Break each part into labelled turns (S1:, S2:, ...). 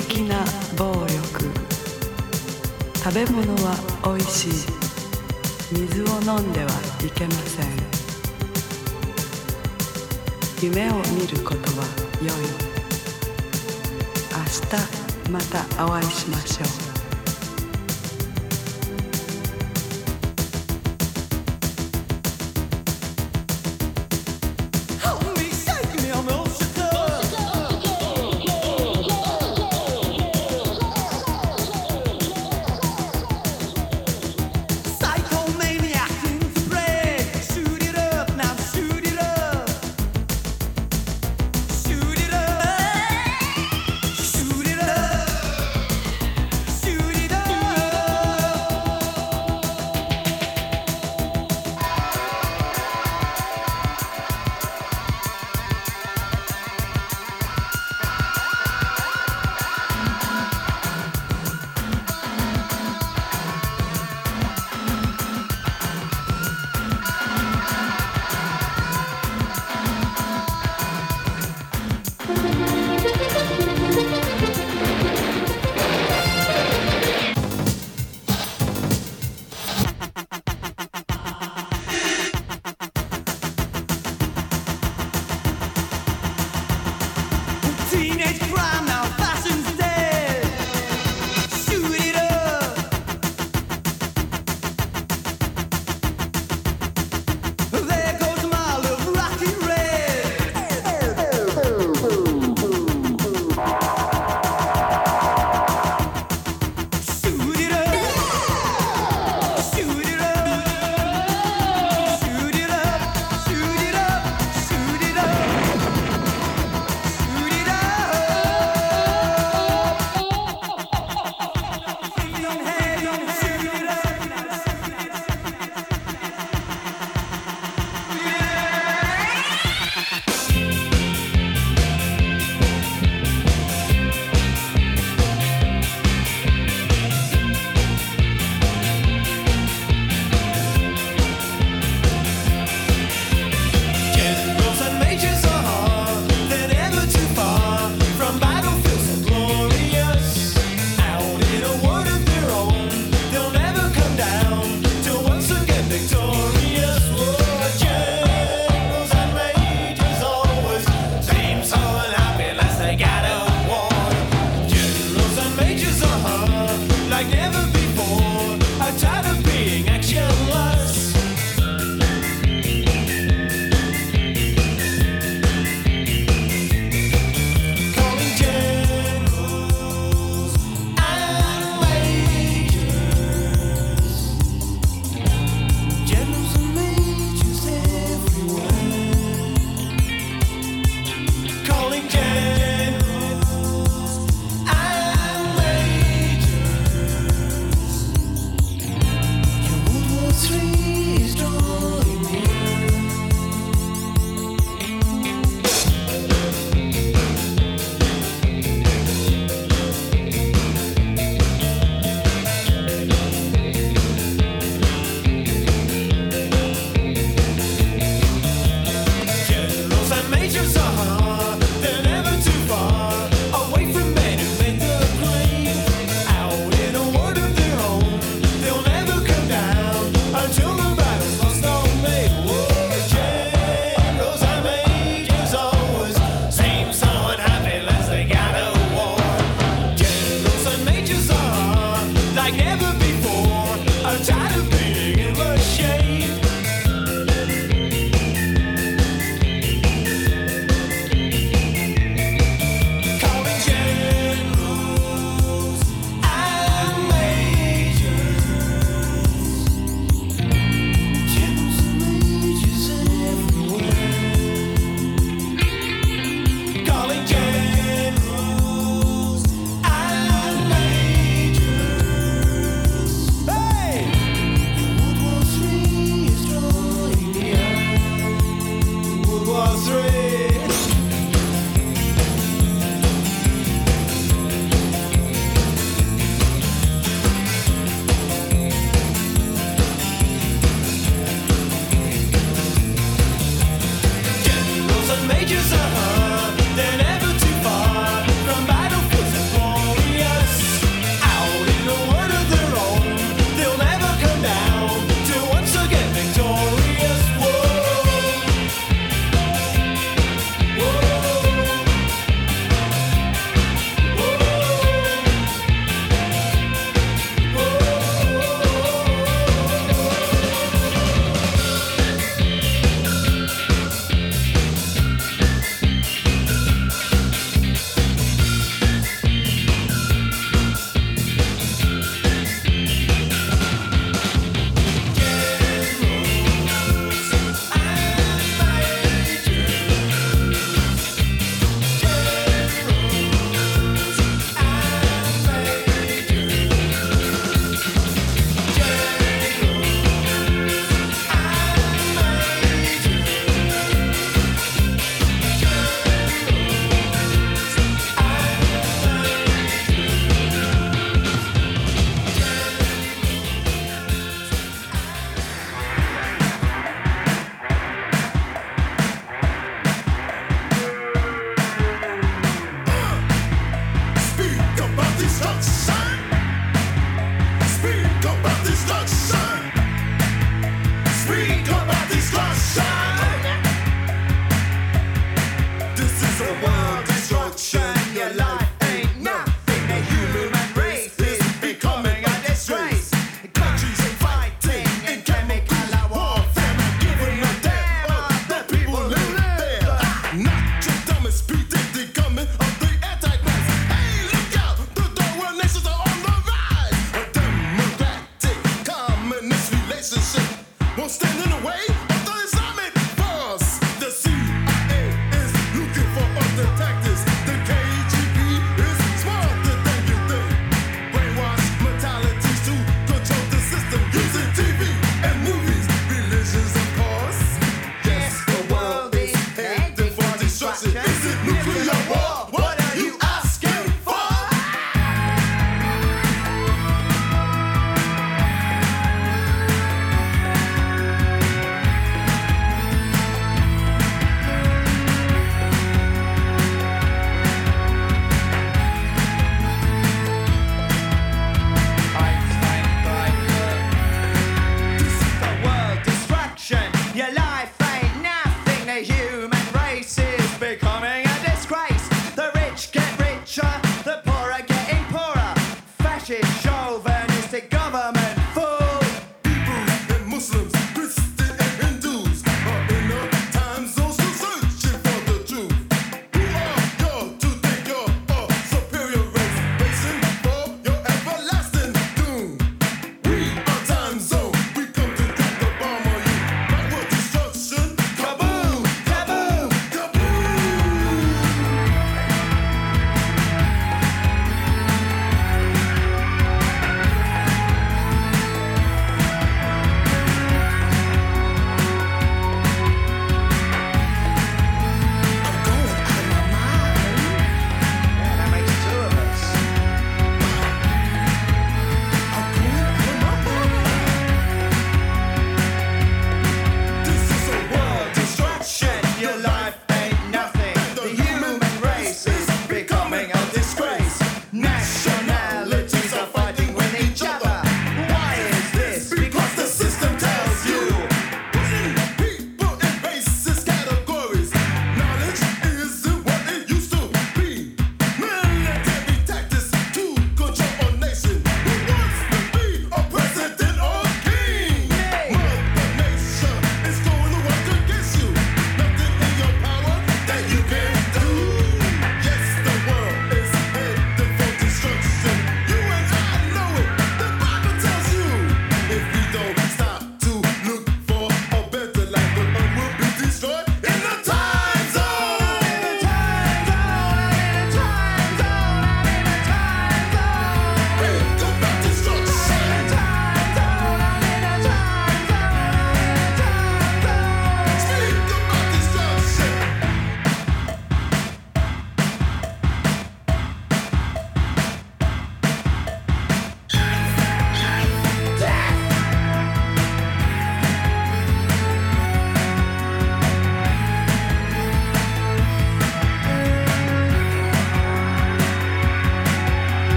S1: 激な暴力。食べ物はおいしい。水を飲んではいけません。夢を見ることは良い。明日またお会いしましょう。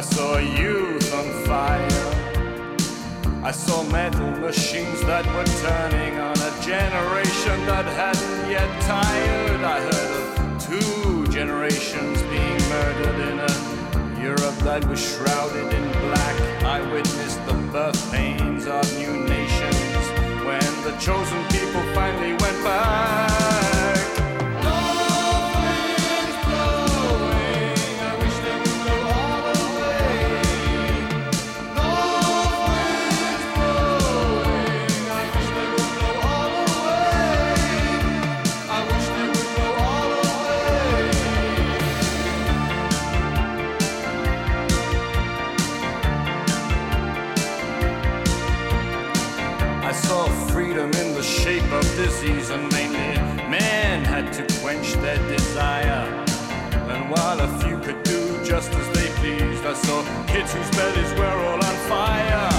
S2: I saw youth on fire. I saw metal machines that were turning on a generation that hadn't yet tired. I heard of two generations being murdered in a Europe that was shrouded in black. I witnessed the birth pains of new nations when the chosen people finally went back. season mainly men had to quench their desire. And while a few could do just as they pleased, I saw kids whose bellies were all on fire.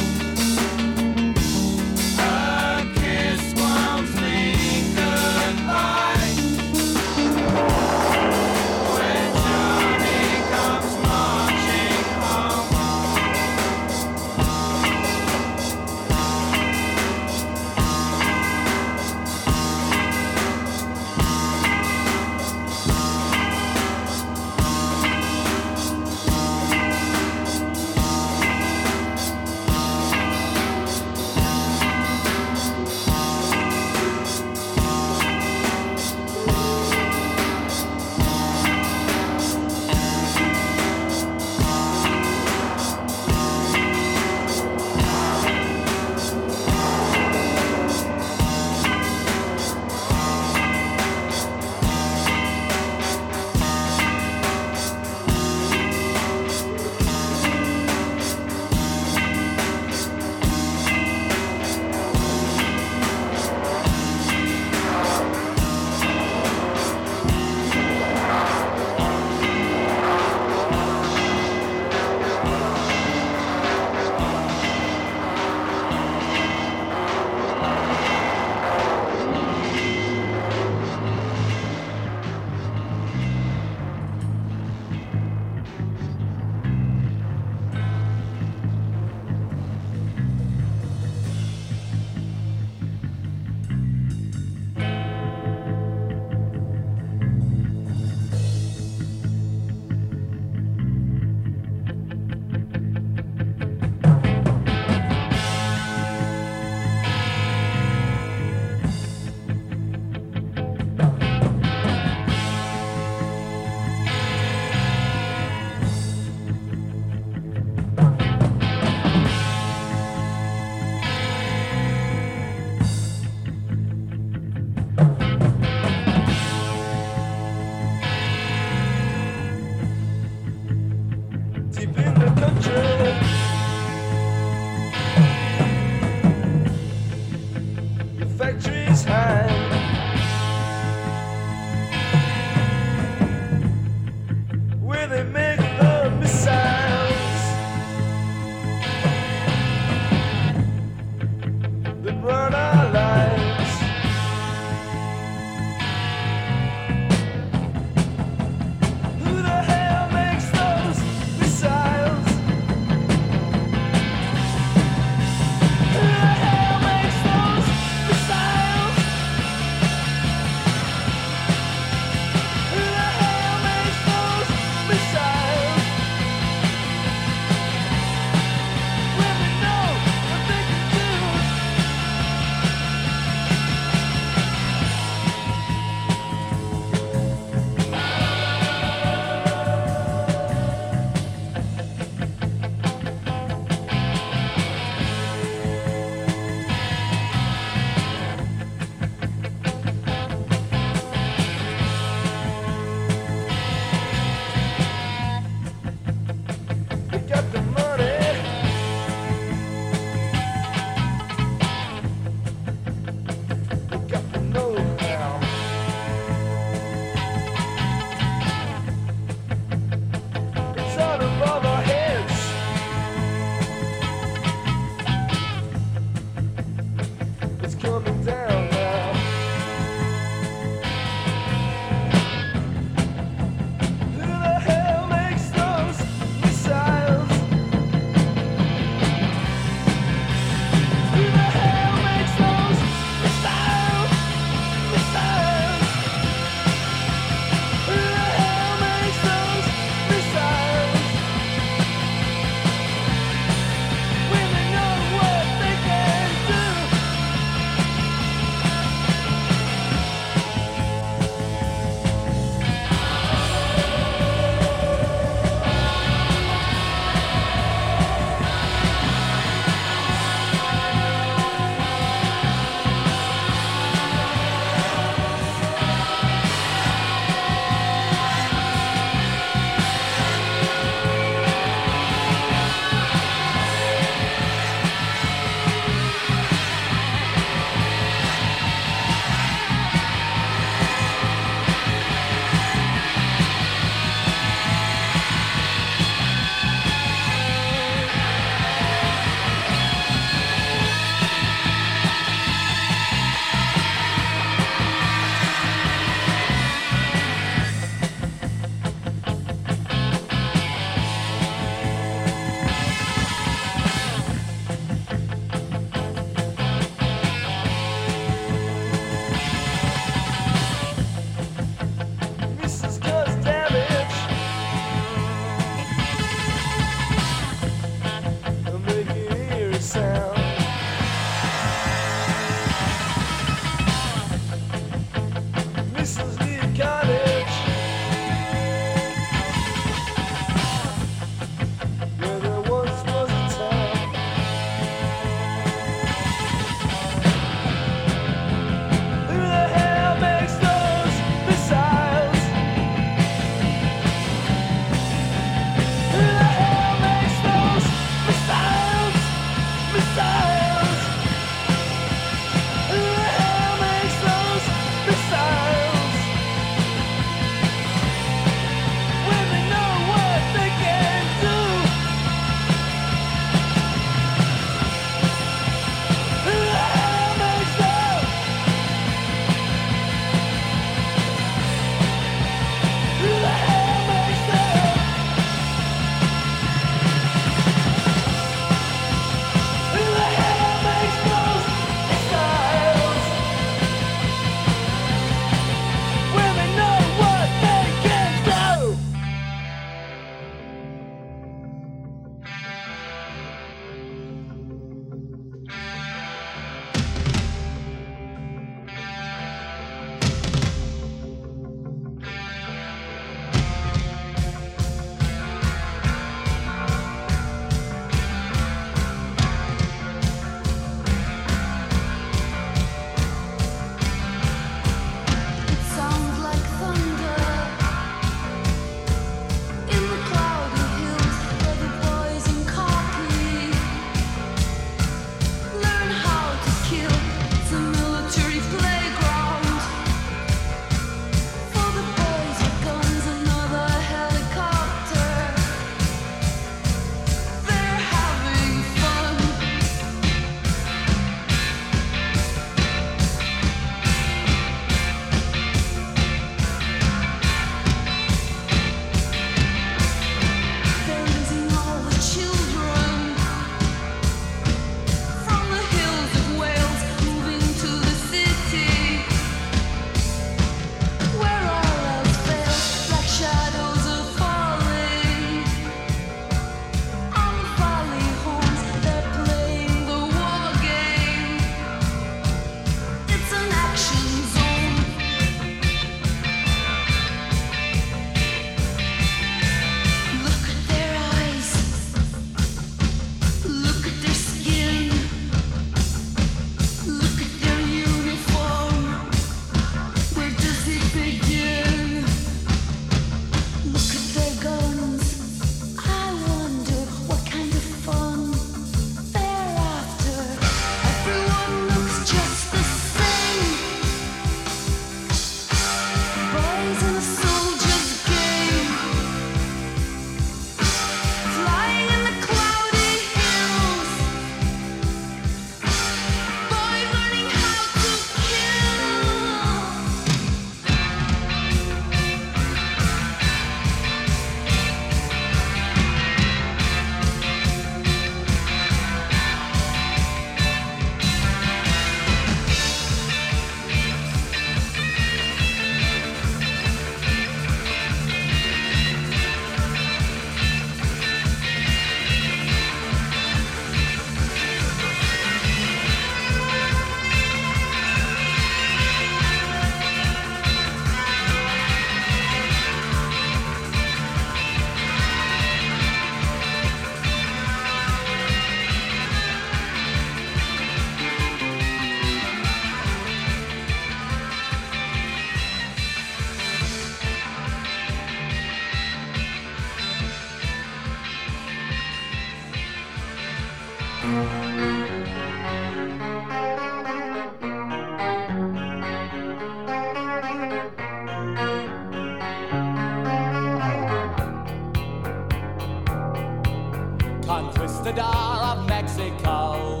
S3: Conquistador of Mexico,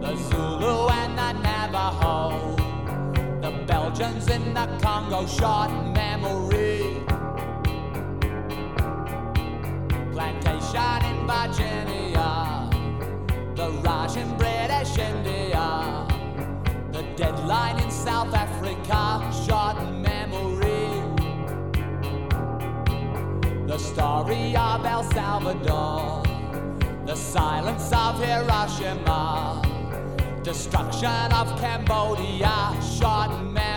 S3: the Zulu and the Navajo, the Belgians in the Congo, short memory. Plantation in Virginia, the Raj in British India, the deadline in South Africa, short memory. The story of El Salvador, the silence of Hiroshima, destruction of Cambodia, short memory.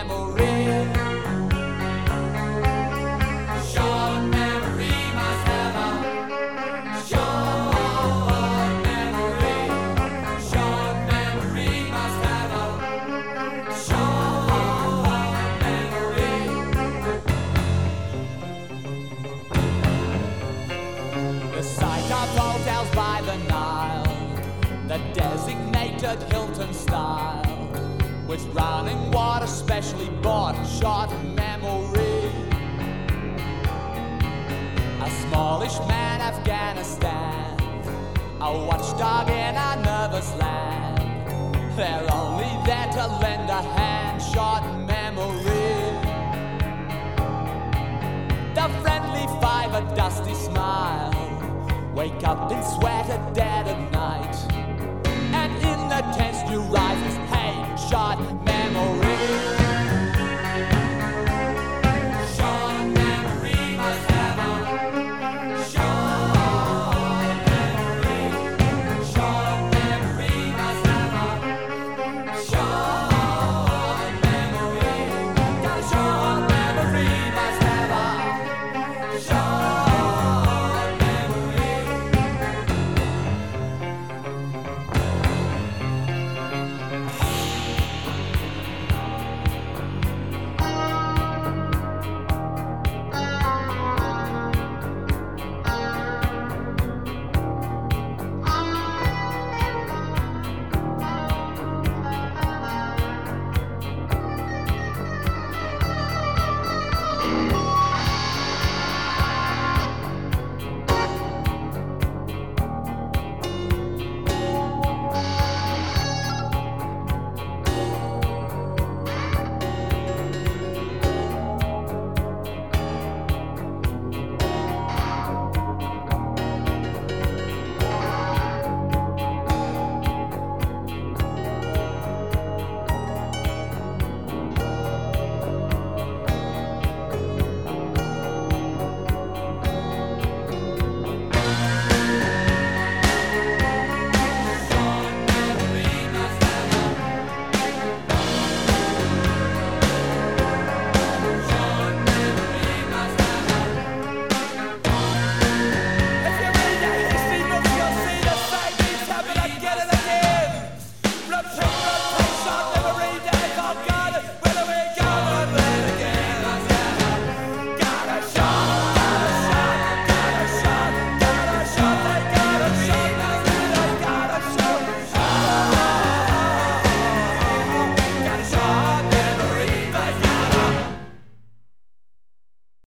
S3: Running water specially bought, short memory. A smallish man, Afghanistan, a watchdog in a nervous land. They're only there to lend a hand, short memory. The friendly five, a dusty smile. Wake up in sweat at dead of night. And in the tense new rises, hey, short memory.